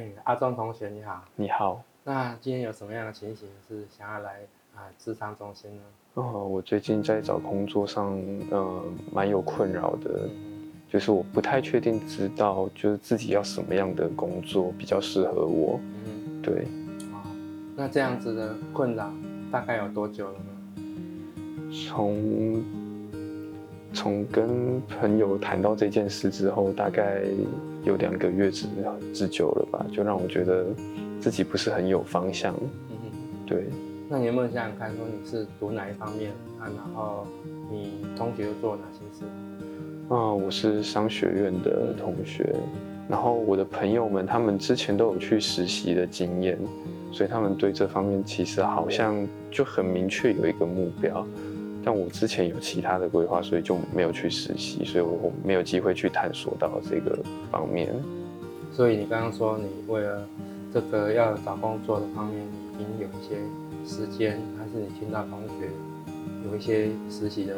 哎，阿忠同学你好，你好。那今天有什么样的情形是想要来啊智商中心呢？哦，我最近在找工作上，呃，蛮有困扰的，就是我不太确定知道，就是自己要什么样的工作比较适合我。嗯，对。哦，那这样子的困扰大概有多久了呢？从从跟朋友谈到这件事之后，大概有两个月之之久了吧，就让我觉得自己不是很有方向。嗯对。那你有没有想想看，说你是读哪一方面啊？然后你同学又做了哪些事？啊，我是商学院的同学，然后我的朋友们他们之前都有去实习的经验，所以他们对这方面其实好像就很明确有一个目标。但我之前有其他的规划，所以就没有去实习，所以我没有机会去探索到这个方面。所以你刚刚说你为了这个要找工作的方面，已经有一些时间，还是你听到同学有一些实习的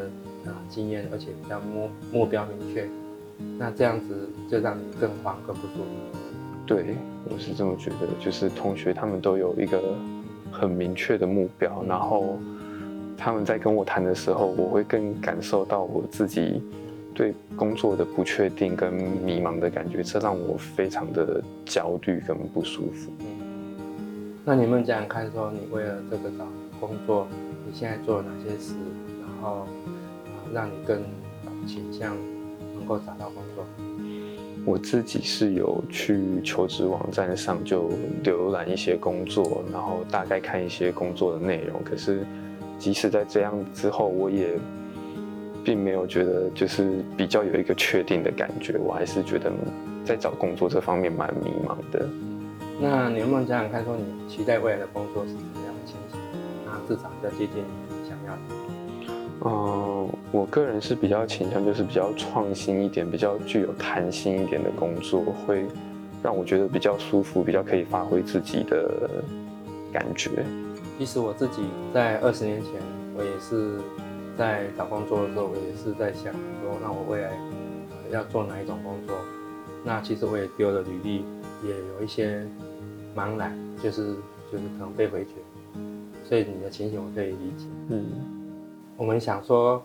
啊经验，而且比较目目标明确，那这样子就让你更慌更不舒服。对，我是这么觉得，就是同学他们都有一个很明确的目标，然后。他们在跟我谈的时候，我会更感受到我自己对工作的不确定跟迷茫的感觉，这让我非常的焦虑跟不舒服。嗯，那你们讲看说，你为了这个找工作，你现在做了哪些事，然后啊，让你更倾向能够找到工作？我自己是有去求职网站上就浏览一些工作，然后大概看一些工作的内容，可是。即使在这样之后，我也并没有觉得就是比较有一个确定的感觉，我还是觉得在找工作这方面蛮迷茫的。那你能不能想想看，说你期待未来的工作是什么样的情形？那至少要接近你想要的。嗯，我个人是比较倾向就是比较创新一点、比较具有弹性一点的工作，会让我觉得比较舒服，比较可以发挥自己的感觉。其实我自己在二十年前，我也是在找工作的时候，我也是在想说，那我未来要做哪一种工作？那其实我也丢了履历，也有一些茫然，就是就是可能被回绝。所以你的情形我可以理解。嗯，我们想说，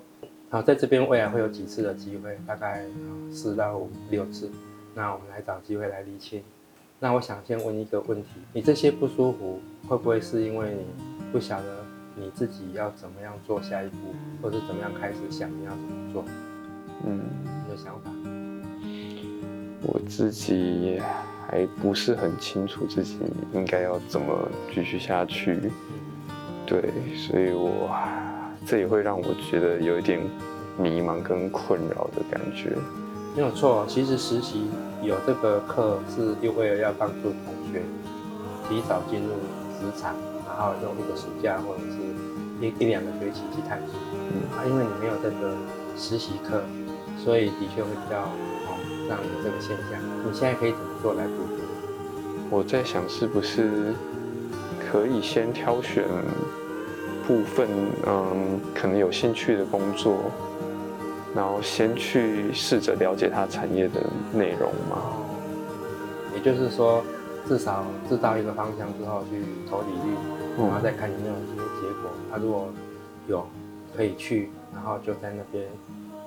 啊，在这边未来会有几次的机会，大概四到五六次。那我们来找机会来厘清。那我想先问一个问题：你这些不舒服，会不会是因为你不晓得你自己要怎么样做下一步，或是怎么样开始想你要怎么做？嗯，你的想法？我自己还不是很清楚自己应该要怎么继续下去。对，所以我这也会让我觉得有一点迷茫跟困扰的感觉。没有错，其实实习有这个课是又为了要帮助同学提早进入职场，然后用一个暑假或者是一一两个学期去探索。嗯，啊，因为你没有这个实习课，所以的确会比较哦，让你这个现象。你现在可以怎么做来补足？我在想，是不是可以先挑选部分嗯，可能有兴趣的工作。然后先去试着了解它产业的内容嘛，也就是说，至少知道一个方向之后去投履历，然后再看有没有一些结果。他如果有可以去，然后就在那边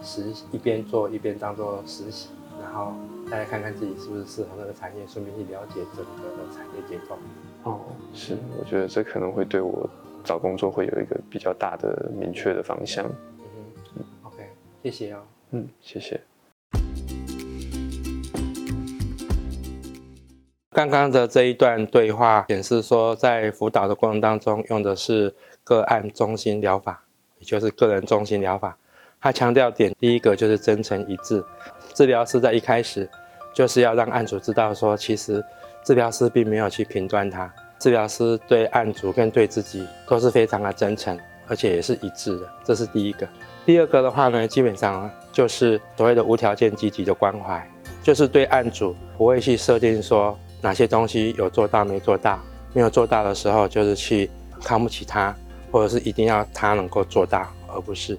实一边做一边当做实习，然后大家看看自己是不是适合那个产业，顺便去了解整个的产业结构。哦，是，我觉得这可能会对我找工作会有一个比较大的明确的方向。谢谢哦。嗯，谢谢。刚刚的这一段对话显示说，在辅导的过程当中，用的是个案中心疗法，也就是个人中心疗法。他强调点第一个就是真诚一致。治疗师在一开始就是要让案主知道说，其实治疗师并没有去评断他，治疗师对案主跟对自己都是非常的真诚，而且也是一致的。这是第一个。第二个的话呢，基本上就是所谓的无条件积极的关怀，就是对案主不会去设定说哪些东西有做到没做到，没有做到的时候就是去看不起他，或者是一定要他能够做到，而不是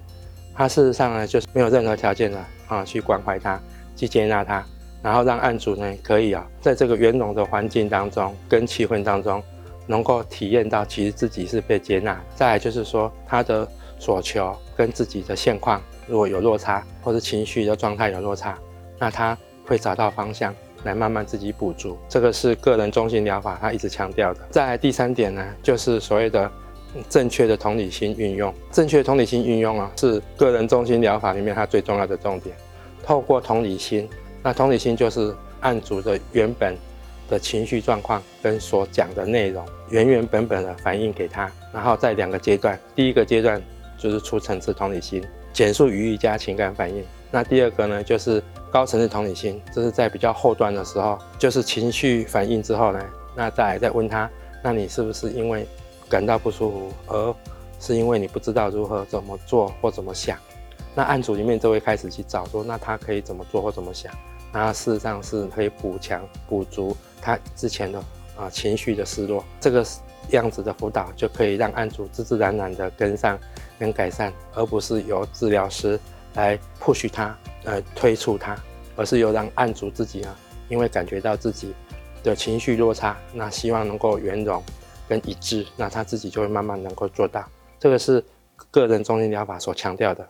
他事实上呢就是没有任何条件的啊去关怀他，去接纳他，然后让案主呢可以啊，在这个圆融的环境当中跟气氛当中，能够体验到其实自己是被接纳。再来就是说他的所求跟自己的现况如果有落差，或者情绪的状态有落差，那他会找到方向来慢慢自己补足。这个是个人中心疗法他一直强调的。再来第三点呢，就是所谓的。正确的同理心运用，正确的同理心运用啊，是个人中心疗法里面它最重要的重点。透过同理心，那同理心就是案主的原本的情绪状况跟所讲的内容，原原本本的反映给他。然后在两个阶段，第一个阶段就是初层次同理心，简述语义加情感反应。那第二个呢，就是高层次同理心，这是在比较后段的时候，就是情绪反应之后呢，那再来再问他，那你是不是因为？感到不舒服，而是因为你不知道如何怎么做或怎么想，那案主里面就会开始去找说，那他可以怎么做或怎么想，那事实上是可以补强补足他之前的啊情绪的失落，这个样子的辅导就可以让案主自自然然的跟上跟改善，而不是由治疗师来 push 他呃推出他，而是由让案主自己啊，因为感觉到自己的情绪落差，那希望能够圆融。跟一致，那他自己就会慢慢能够做到。这个是个人中心疗法所强调的。